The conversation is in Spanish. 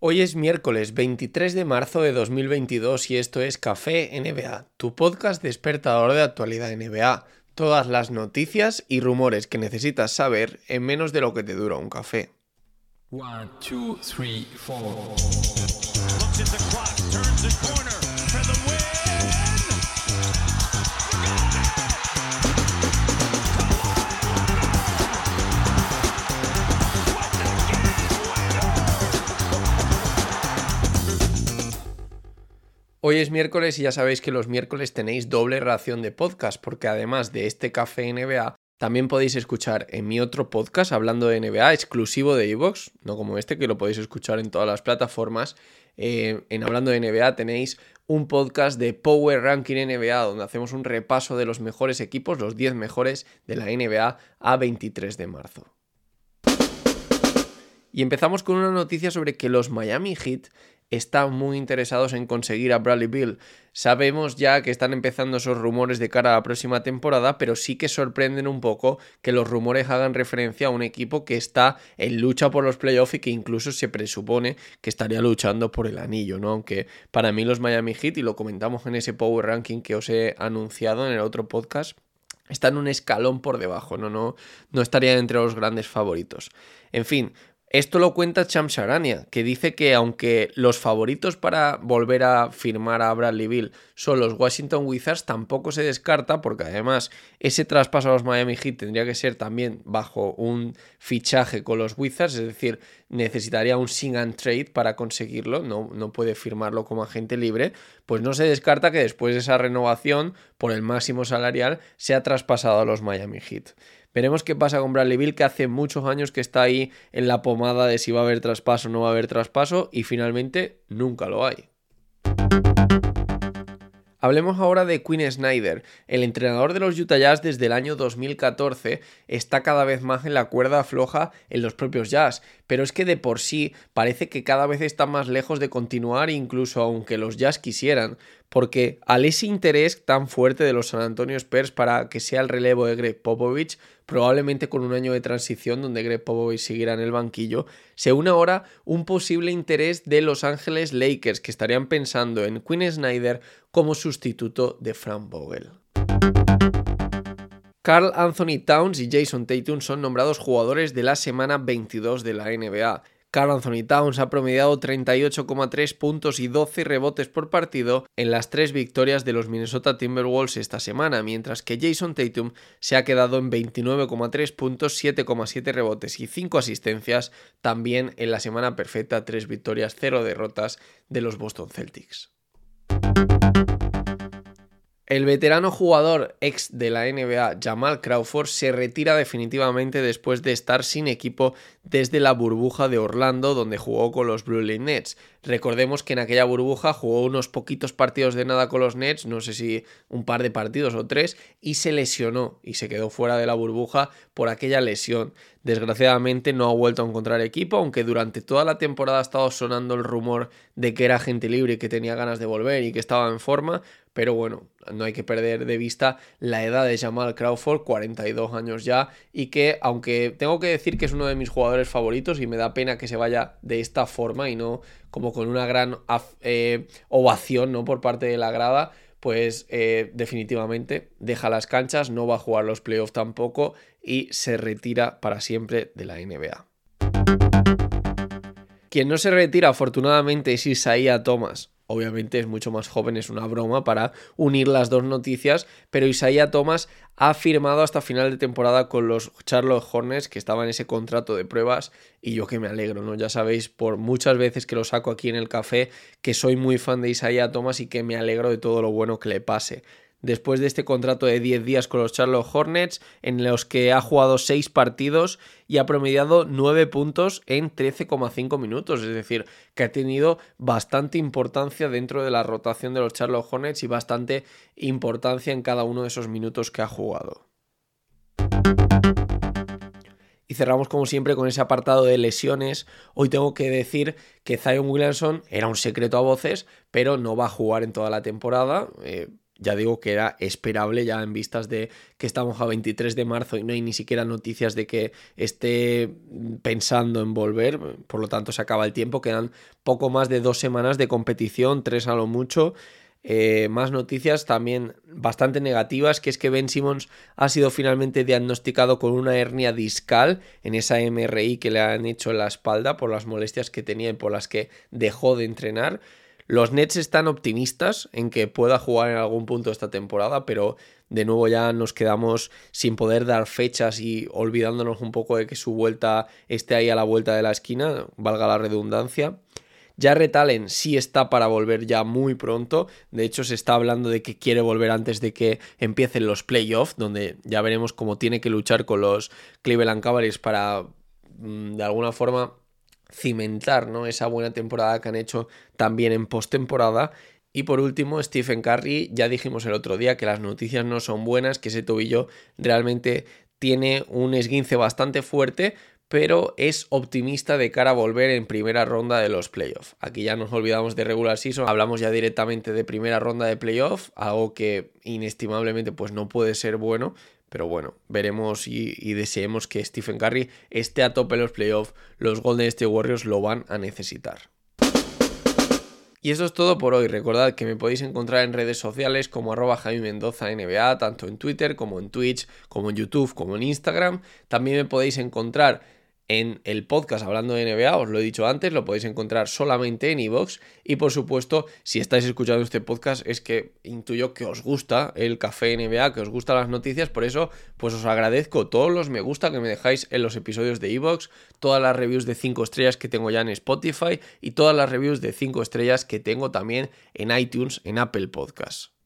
Hoy es miércoles 23 de marzo de 2022 y esto es Café NBA, tu podcast despertador de actualidad NBA. Todas las noticias y rumores que necesitas saber en menos de lo que te dura un café. One, two, three, Hoy es miércoles y ya sabéis que los miércoles tenéis doble ración de podcast, porque además de este café NBA, también podéis escuchar en mi otro podcast hablando de NBA, exclusivo de Evox, no como este, que lo podéis escuchar en todas las plataformas. Eh, en Hablando de NBA tenéis un podcast de Power Ranking NBA, donde hacemos un repaso de los mejores equipos, los 10 mejores de la NBA a 23 de marzo. Y empezamos con una noticia sobre que los Miami Heat están muy interesados en conseguir a Bradley Bill. Sabemos ya que están empezando esos rumores de cara a la próxima temporada, pero sí que sorprenden un poco que los rumores hagan referencia a un equipo que está en lucha por los playoffs y que incluso se presupone que estaría luchando por el anillo, ¿no? Aunque para mí los Miami Heat, y lo comentamos en ese Power Ranking que os he anunciado en el otro podcast, están un escalón por debajo, no, no, no estarían entre los grandes favoritos. En fin, esto lo cuenta Cham Sharania, que dice que aunque los favoritos para volver a firmar a Bradley Bill son los Washington Wizards, tampoco se descarta, porque además ese traspaso a los Miami Heat tendría que ser también bajo un fichaje con los Wizards, es decir, necesitaría un sing and trade para conseguirlo, no, no puede firmarlo como agente libre, pues no se descarta que después de esa renovación por el máximo salarial sea traspasado a los Miami Heat. Veremos qué pasa con Bradley Bill, que hace muchos años que está ahí en la pomada de si va a haber traspaso o no va a haber traspaso, y finalmente nunca lo hay. Hablemos ahora de Quinn Snyder. El entrenador de los Utah Jazz desde el año 2014 está cada vez más en la cuerda floja en los propios Jazz, pero es que de por sí parece que cada vez está más lejos de continuar incluso aunque los Jazz quisieran, porque al ese interés tan fuerte de los San Antonio Spurs para que sea el relevo de Greg Popovich, probablemente con un año de transición donde Greg Popovich seguirá en el banquillo, se une ahora un posible interés de Los Ángeles Lakers que estarían pensando en Quinn Snyder como sustituto de Frank Vogel. Carl Anthony Towns y Jason Tatum son nombrados jugadores de la semana 22 de la NBA. Carl Anthony Towns ha promediado 38,3 puntos y 12 rebotes por partido en las tres victorias de los Minnesota Timberwolves esta semana, mientras que Jason Tatum se ha quedado en 29,3 puntos, 7,7 rebotes y 5 asistencias también en la semana perfecta, 3 victorias, 0 derrotas de los Boston Celtics. El veterano jugador ex de la NBA Jamal Crawford se retira definitivamente después de estar sin equipo desde la burbuja de Orlando donde jugó con los Brooklyn Nets. Recordemos que en aquella burbuja jugó unos poquitos partidos de nada con los Nets, no sé si un par de partidos o tres, y se lesionó y se quedó fuera de la burbuja por aquella lesión. Desgraciadamente no ha vuelto a encontrar equipo, aunque durante toda la temporada ha estado sonando el rumor de que era gente libre y que tenía ganas de volver y que estaba en forma, pero bueno, no hay que perder de vista la edad de Jamal Crawford, 42 años ya, y que aunque tengo que decir que es uno de mis jugadores favoritos y me da pena que se vaya de esta forma y no como con una gran eh, ovación ¿no? por parte de la grada, pues eh, definitivamente deja las canchas, no va a jugar los playoffs tampoco y se retira para siempre de la NBA. Quien no se retira afortunadamente es Isaiah Thomas, obviamente es mucho más joven, es una broma para unir las dos noticias, pero Isaiah Thomas ha firmado hasta final de temporada con los Charlotte Hornets, que estaban en ese contrato de pruebas, y yo que me alegro, ¿no? Ya sabéis por muchas veces que lo saco aquí en el café, que soy muy fan de Isaiah Thomas y que me alegro de todo lo bueno que le pase después de este contrato de 10 días con los Charlotte Hornets, en los que ha jugado 6 partidos y ha promediado 9 puntos en 13,5 minutos. Es decir, que ha tenido bastante importancia dentro de la rotación de los Charlotte Hornets y bastante importancia en cada uno de esos minutos que ha jugado. Y cerramos como siempre con ese apartado de lesiones. Hoy tengo que decir que Zion Williamson era un secreto a voces, pero no va a jugar en toda la temporada. Eh, ya digo que era esperable ya en vistas de que estamos a 23 de marzo y no hay ni siquiera noticias de que esté pensando en volver, por lo tanto se acaba el tiempo, quedan poco más de dos semanas de competición, tres a lo mucho. Eh, más noticias también bastante negativas, que es que Ben Simmons ha sido finalmente diagnosticado con una hernia discal en esa MRI que le han hecho en la espalda por las molestias que tenía y por las que dejó de entrenar. Los Nets están optimistas en que pueda jugar en algún punto esta temporada, pero de nuevo ya nos quedamos sin poder dar fechas y olvidándonos un poco de que su vuelta esté ahí a la vuelta de la esquina, valga la redundancia. Jarrett Allen sí está para volver ya muy pronto. De hecho, se está hablando de que quiere volver antes de que empiecen los playoffs, donde ya veremos cómo tiene que luchar con los Cleveland Cavaliers para, mm, de alguna forma, cimentar ¿no? esa buena temporada que han hecho también en postemporada. Y por último, Stephen Curry, ya dijimos el otro día que las noticias no son buenas, que ese tobillo realmente tiene un esguince bastante fuerte, pero es optimista de cara a volver en primera ronda de los playoffs. Aquí ya nos olvidamos de regular season, hablamos ya directamente de primera ronda de playoffs, algo que inestimablemente pues no puede ser bueno, pero bueno, veremos y, deseemos que Stephen Curry esté a tope en los playoffs. Los Golden State Warriors lo van a necesitar. Y eso es todo por hoy. Recordad que me podéis encontrar en redes sociales como arroba Mendoza NBA, tanto en Twitter como en Twitch, como en YouTube, como en Instagram. También me podéis encontrar en el podcast hablando de NBA, os lo he dicho antes, lo podéis encontrar solamente en iVoox y por supuesto, si estáis escuchando este podcast es que intuyo que os gusta el café NBA, que os gustan las noticias, por eso pues os agradezco todos los me gusta que me dejáis en los episodios de iVoox, todas las reviews de 5 estrellas que tengo ya en Spotify y todas las reviews de 5 estrellas que tengo también en iTunes, en Apple Podcasts.